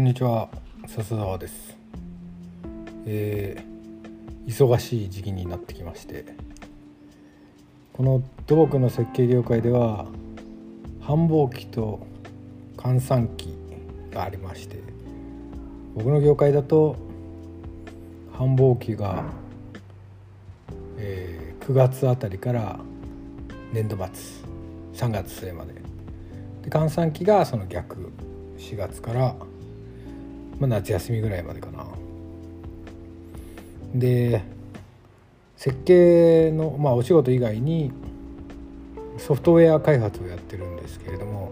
こんにちは笹沢です、えー忙しい時期になってきましてこの土木の設計業界では繁忙期と閑散期がありまして僕の業界だと繁忙期が、えー9月あたりから年度末3月末まで。で閑散期がその逆4月から、まあ、夏休みぐらいまでかな。で設計の、まあ、お仕事以外にソフトウェア開発をやってるんですけれども、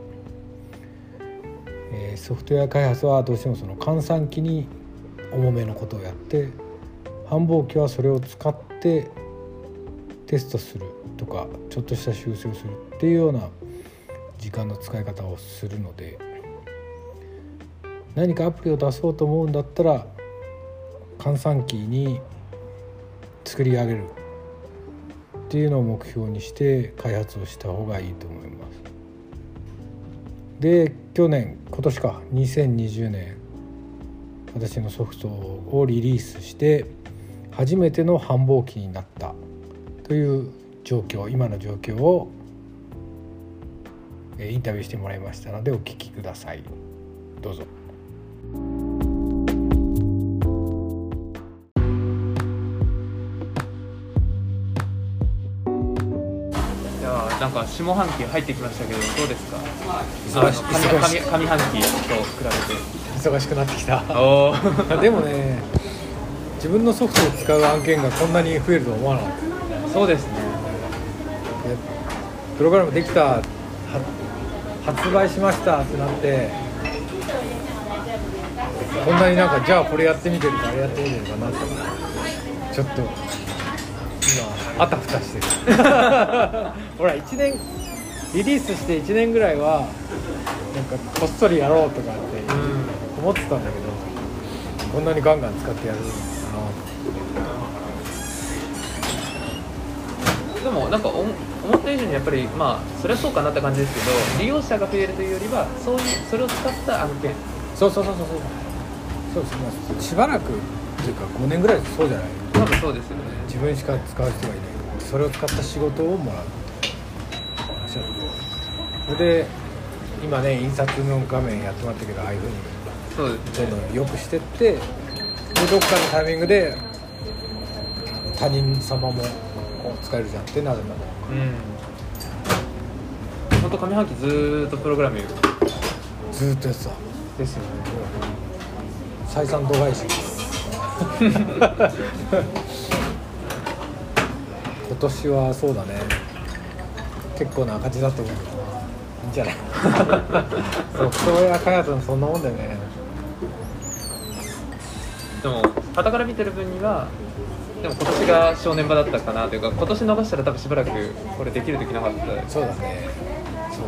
えーソフトウェア開発はどうしてもその閑散期に重めのことをやって繁忙期はそれを使ってテストするとかちょっとした修正をするっていうような時間の使い方をするので。何かアプリを出そうと思うんだったら閑散期に作り上げる。っていうのを目標にして開発をした方がいいと思います。で去年今年か2020年私のソフトをリリースして初めての繁忙期になった。という状況今の状況をインタビューしてもらいましたのでお聞きください。どうぞ。なんか下半期入ってきましたけどどうですか？忙し上上上半期と比べ忙しくなってきた。でもね自分のソフトを使う案件がこんなに増えるとは思わなかった。そうですね。でプログラムできたは発売しましたってなってこんなになんかじゃあこれやってみてるかあれやってみてるかなってちょっと今あたふたしてる。ほら1年リリースして1年ぐらいはなんかこっそりやろうとかって思ってたんだけどこんなにガンガン使ってやるのかでもなんかお思った以上にやっぱりまあそれはそうかなって感じですけど利用者が増えるというよりはそういうそれを使った案件。なそうそうそうそうそう。そうですまあしばらくっていうか5年ぐらいそうじゃない？多分そうですよね。自分しか使う人がいないそれを使った仕事をもらう。それで今ね印刷の画面やってもらったけどああいうふうに。そうですどんどん良くしてってでどっかのタイミングで他人様もこう使えるじゃんってなるんだろうん。本当上半期ずーっとプログラミング。うずーっとやってた。ですよね。採算度外視 今年はそうだね。結構な赤字だと思う。いいんじゃない？ソフトウェア開発もそんなもんだよね。でも傍から見てる分にはでも今年が正念場だったかなというか今年逃したら多分しばらくこれできるできなかった。そうだね。そう。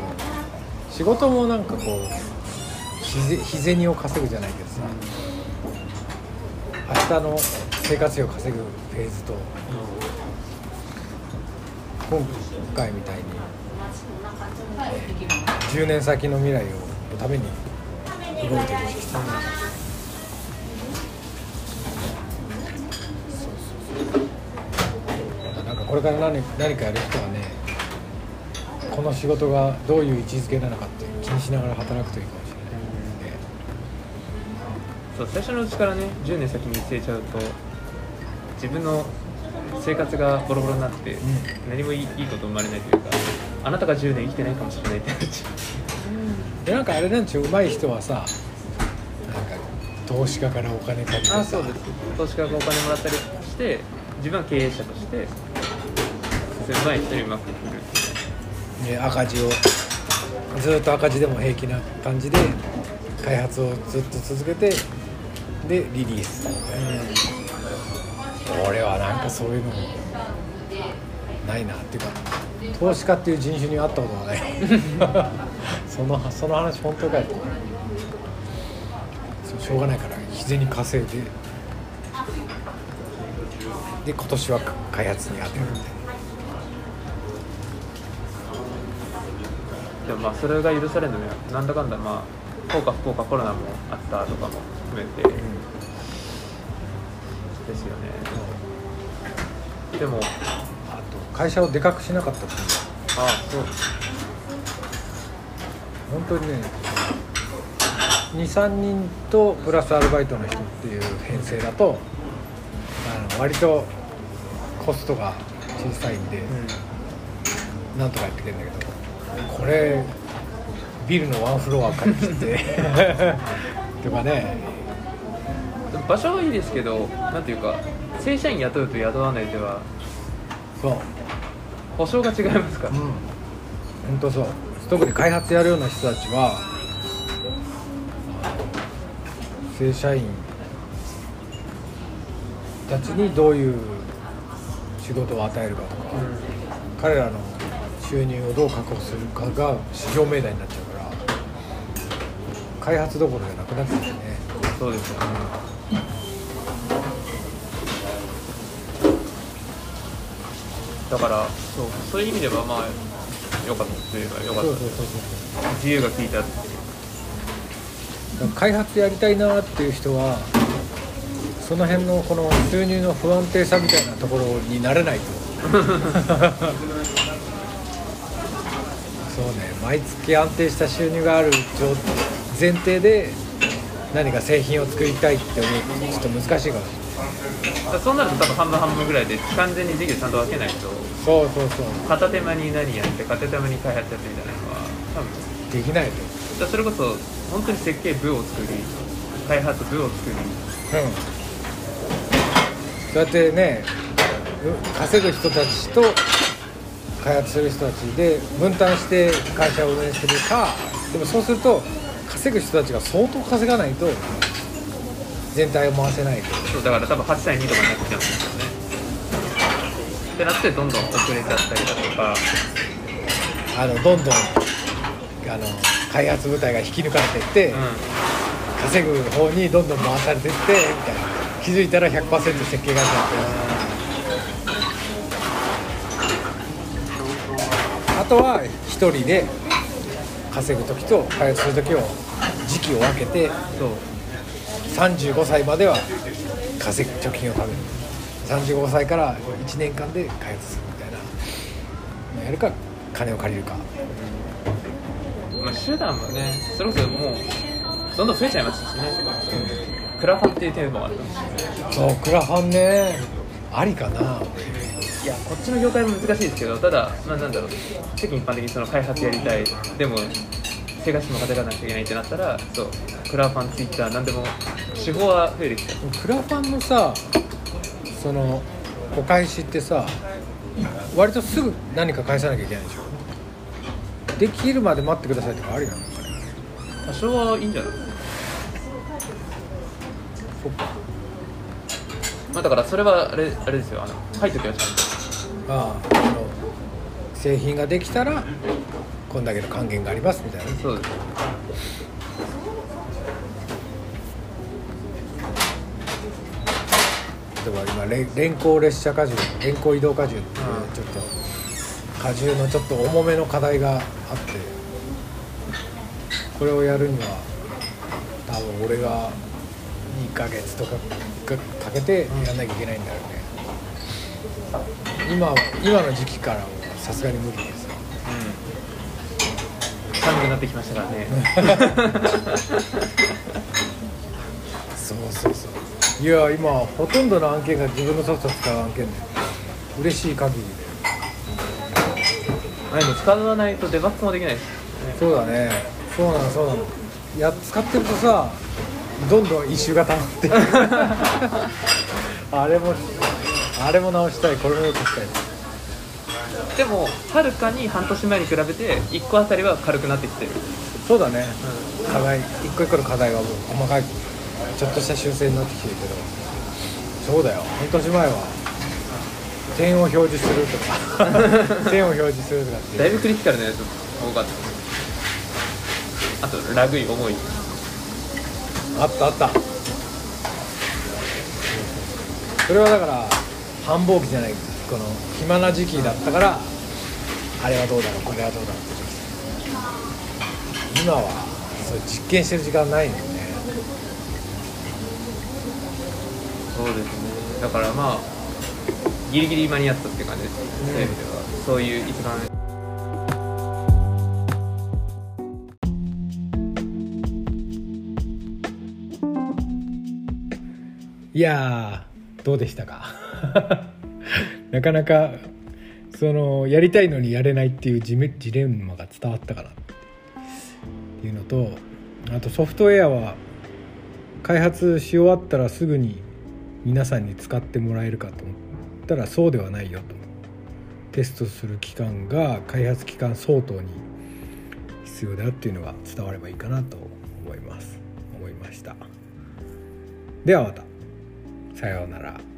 仕事もなんかこう日銭を稼ぐじゃないけどさ。明日の生活費を稼ぐフェーズと今回みたいに、10年先の未来をのために動いてるそうそうそうなんかこれから何何かやる人はねこの仕事がどういう位置づけなのかって気にしながら働くといいかもしれないそう最初のうちからね10年先に見据えちゃうと自分の生活がボロボロになって、何もいいいいこと生まれないというかあなたが10年生きてないかもしれないってなっちゃでなんかあれなんちゅう上手い人はさなんか投資家からお金借りてあそうです。投資家がお金もらったりして自分は経営者としてうまい人にうまく振るね赤字をずっと赤字でも平気な感じで開発をずっと続けてでリリース俺はなんかそういうのもないなっていうか投資家っていう人種に会ったことがない。そのその話本当かよ。しょうがないから日銭稼いで。で今年は開発に当てるみたいなでもまあそれが許されるのはなんだかんだまあ幸か不幸かコロナもあったとかも含めてうん。ですよねでもあと会社をでかくしなかったっていう。のはあ。そう。本当にね23人とプラスアルバイトの人っていう編成だとあの割とコストが小さいんで、うんなんとかやっていけるんだけどこれビルのワンフロア借り切って とかね。場所はいいですけどなんていうか正社員雇うと雇わないではそう。保証が違いますか？ら、うん。本当そう。特に開発やるような人たちは正社員たちにどういう仕事を与えるかとか、彼らの収入をどう確保するかが至上命題になっちゃうから開発どころじゃなくなってきてね。そうですよねだからそうそういう意味ではまあ良かったといえば良かった。そうそうそうそう自由が利いた開発やりたいなっていう人はその辺のこの収入の不安定さみたいなところになれないと。そうね毎月安定した収入がある前提で何か製品を作りたいって思うとちょっと難しいかもしれない。そうなると多分半分半分ぐらいで完全に事業ちゃんと分けないとそうそうそう。片手間に何やって片手間に開発やってみたいなのは。多分。できないと。それこそ本当に設計部を作り開発部を作りうん。そうやってねう稼ぐ人たちと開発する人たちで分担して会社を運営するかでもそうすると稼ぐ人たちが相当稼がないと全体を回せないと。そうだから多分8対2とかになってきちゃうんですよね。ってなってどんどん遅れちゃったりだとか。あのどんどんあの開発部隊が引き抜かれていって、う稼ぐ方にどんどん回されていってみたいな。気づいたら100%設計会社になってあとは一人で稼ぐ時と開発する時を時期を分けてんそう35歳までは稼ぐ貯金を貯める。35歳から1年間で開発するみたいな。のやるか金を借りるか。まあ、手段もねそれこそもうどんどん増えちゃいましたしね、クラファンっていうテーマもあるかもしれないそうクラファンねありかな。いやこっちの業界も難しいですけどただ、まあ、なんだろう。世間一般的にその開発やりたい。でも生活費も稼がなきゃいけないってなったらそうクラファンツイッターなんでも手法は増えてきちゃうクラファンのさそのお返しってさ割とすぐ何か返さなきゃいけないでしょ。できるまで待ってくださいとかありなの？かね多少はいいんじゃない？そっか。まあだからそれはあれあれですよ。あの書いときはちゃんと。ああ製品ができたらこんだけの還元がありますみたいな。そうです例えば今連連行列車荷重連行移動荷重っていううんちょっと荷重のちょっと重めの課題があってこれをやるには多分俺が2ヶ月とかかかけてやんなきゃいけないんだよね、今は今の時期からはさすがに無理です寒くなってきましたからね。そうそうそう。いや今ほとんどの案件が自分のソフトを使う案件で。嬉しい限りで。あでも使わないとデバッグもできないです。ねそうだね。そうなのそうなの。や使ってるとさどんどん異臭が溜まって あれもあれも直したい。これもよくしたいでもはるかに半年前に比べて1個あたりは軽くなってきてる、そうだね。課題。一個一個の課題はもう細かいちょっとした修正になってきてるけど。そうだよ。半年前は点を表示するとか。点を表示するとかってだいぶクリティカルなやつ多かった。あとラグい重い。あったあった。それはだから繁忙期じゃないこの暇な時期だったからあれはどうだろうこれはどうだろうって今はそう実験してる時間ないのよねそうですね。だからまあギリギリ間に合ったって感じです、うんそういう意味では。そういう一番いやーどうでしたか？なかなかそのやりたいのにやれないっていうジメジレンマが伝わったかなっていうのとあとソフトウェアは開発し終わったらすぐに皆さんに使ってもらえるかと思ったらそうではないよと。テストする期間が開発期間相当に必要だっていうのが伝わればいいかなと思います。思いました。ではまた。さようなら。